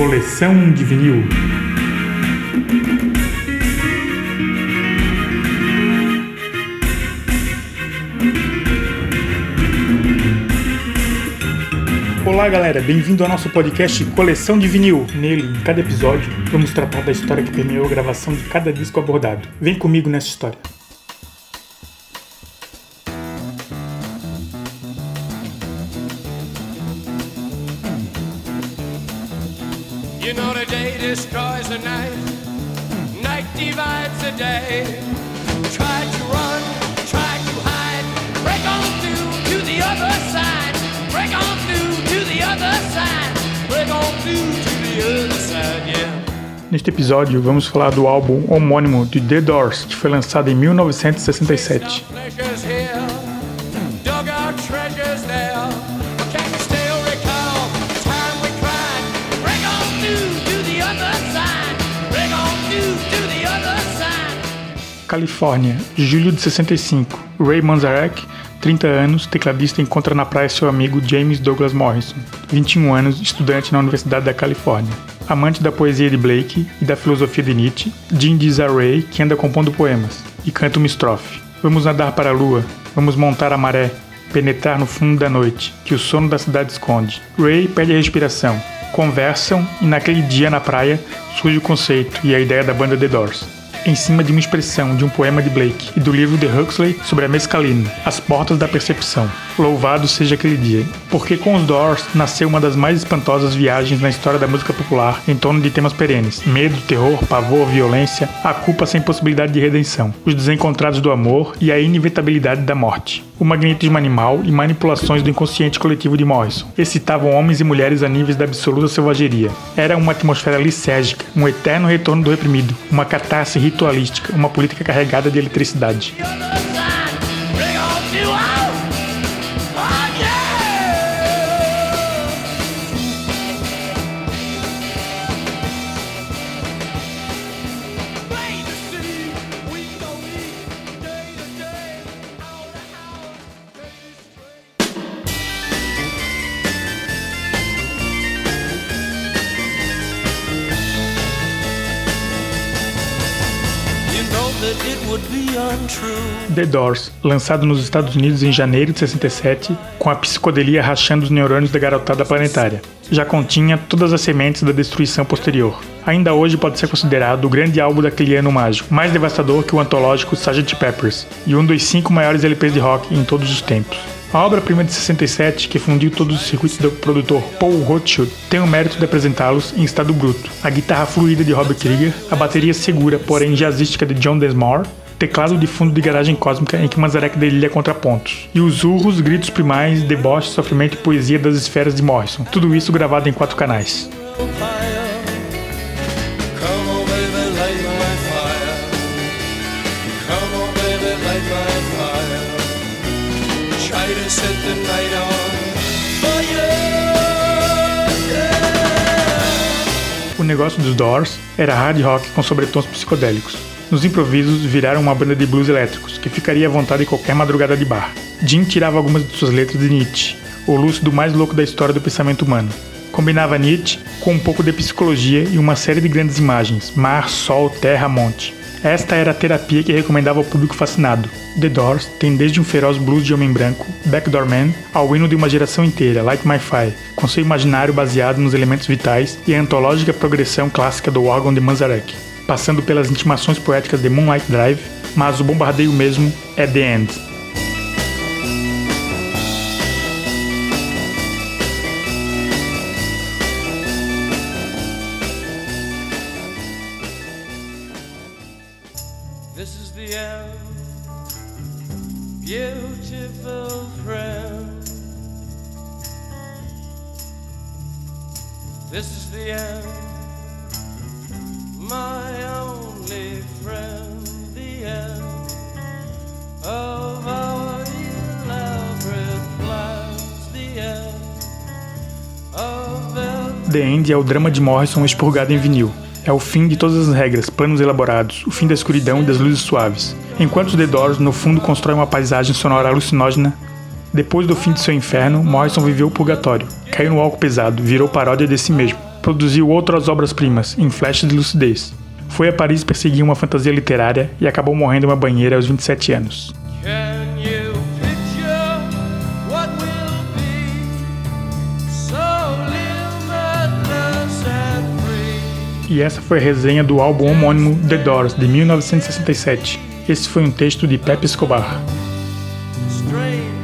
Coleção de vinil. Olá galera, bem-vindo ao nosso podcast Coleção de Vinil. Nele, em cada episódio, vamos tratar da história que permeou a gravação de cada disco abordado. Vem comigo nessa história. You know the day destroys the night, night divides the day. Try to run, try to hide, break on through to the other side, break on through to the other side, break on through to the other side, yeah. Neste episódio, vamos falar do álbum homônimo de The Doors, que foi lançado em 1967. Califórnia, julho de 65. Ray Manzarek, 30 anos, tecladista, encontra na praia seu amigo James Douglas Morrison, 21 anos, estudante na Universidade da Califórnia. Amante da poesia de Blake e da filosofia de Nietzsche, Jim diz a Ray que anda compondo poemas e canta uma estrofe. Vamos nadar para a lua, vamos montar a maré, penetrar no fundo da noite, que o sono da cidade esconde. Ray perde a respiração. Conversam e naquele dia na praia surge o conceito e a ideia da banda The Doors em cima de uma expressão de um poema de Blake e do livro de Huxley sobre a mescalina, As Portas da Percepção. Louvado seja aquele dia, porque com os Doors nasceu uma das mais espantosas viagens na história da música popular em torno de temas perenes: medo, terror, pavor, violência, a culpa sem possibilidade de redenção, os desencontrados do amor e a inevitabilidade da morte, o magnetismo animal e manipulações do inconsciente coletivo de Morrison. Excitavam homens e mulheres a níveis da absoluta selvageria. Era uma atmosfera lisérgica, um eterno retorno do reprimido, uma catarse ritualística, uma política carregada de eletricidade. The Doors, lançado nos Estados Unidos em janeiro de 67, com a psicodelia rachando os neurônios da garotada planetária. Já continha todas as sementes da destruição posterior. Ainda hoje pode ser considerado o grande álbum daquele ano mágico, mais devastador que o antológico Sgt. Peppers, e um dos cinco maiores LPs de rock em todos os tempos. A obra-prima de 67, que fundiu todos os circuitos do produtor Paul Rothschild, tem o mérito de apresentá-los em estado bruto. A guitarra fluida de Robert Krieger, a bateria segura, porém jazzística de John Desmore, teclado de fundo de garagem cósmica em que Manzarek delilha contrapontos, e os urros, gritos primais, deboche, sofrimento e poesia das esferas de Morrison. Tudo isso gravado em quatro canais. Set the night on fire. O negócio dos Doors era hard rock com sobretons psicodélicos. Nos improvisos, viraram uma banda de blues elétricos, que ficaria à vontade em qualquer madrugada de bar. Jim tirava algumas de suas letras de Nietzsche, o lúcido mais louco da história do pensamento humano. Combinava Nietzsche com um pouco de psicologia e uma série de grandes imagens: mar, sol, terra, monte. Esta era a terapia que recomendava ao público fascinado. The Doors tem desde um feroz blues de homem branco, Backdoor Man, ao hino de uma geração inteira, Light My Fire, com seu imaginário baseado nos elementos vitais e a antológica progressão clássica do órgão de Manzarek, passando pelas intimações poéticas de Moonlight Drive, mas o bombardeio mesmo é The End. This is the end, beautiful friend. This is the end, my only friend. The end of our elaborate plans. The end of The End é o drama de Morrison expurgado em vinil. É o fim de todas as regras, planos elaborados, o fim da escuridão e das luzes suaves. Enquanto The Doors, no fundo, constrói uma paisagem sonora alucinógena, depois do fim de seu inferno, Morrison viveu o purgatório, caiu no álcool pesado, virou paródia de si mesmo. Produziu outras obras-primas, em flashes de lucidez. Foi a Paris perseguir uma fantasia literária e acabou morrendo em uma banheira aos 27 anos. E essa foi a resenha do álbum homônimo The Doors, de 1967. Esse foi um texto de Pepe Escobar. Strange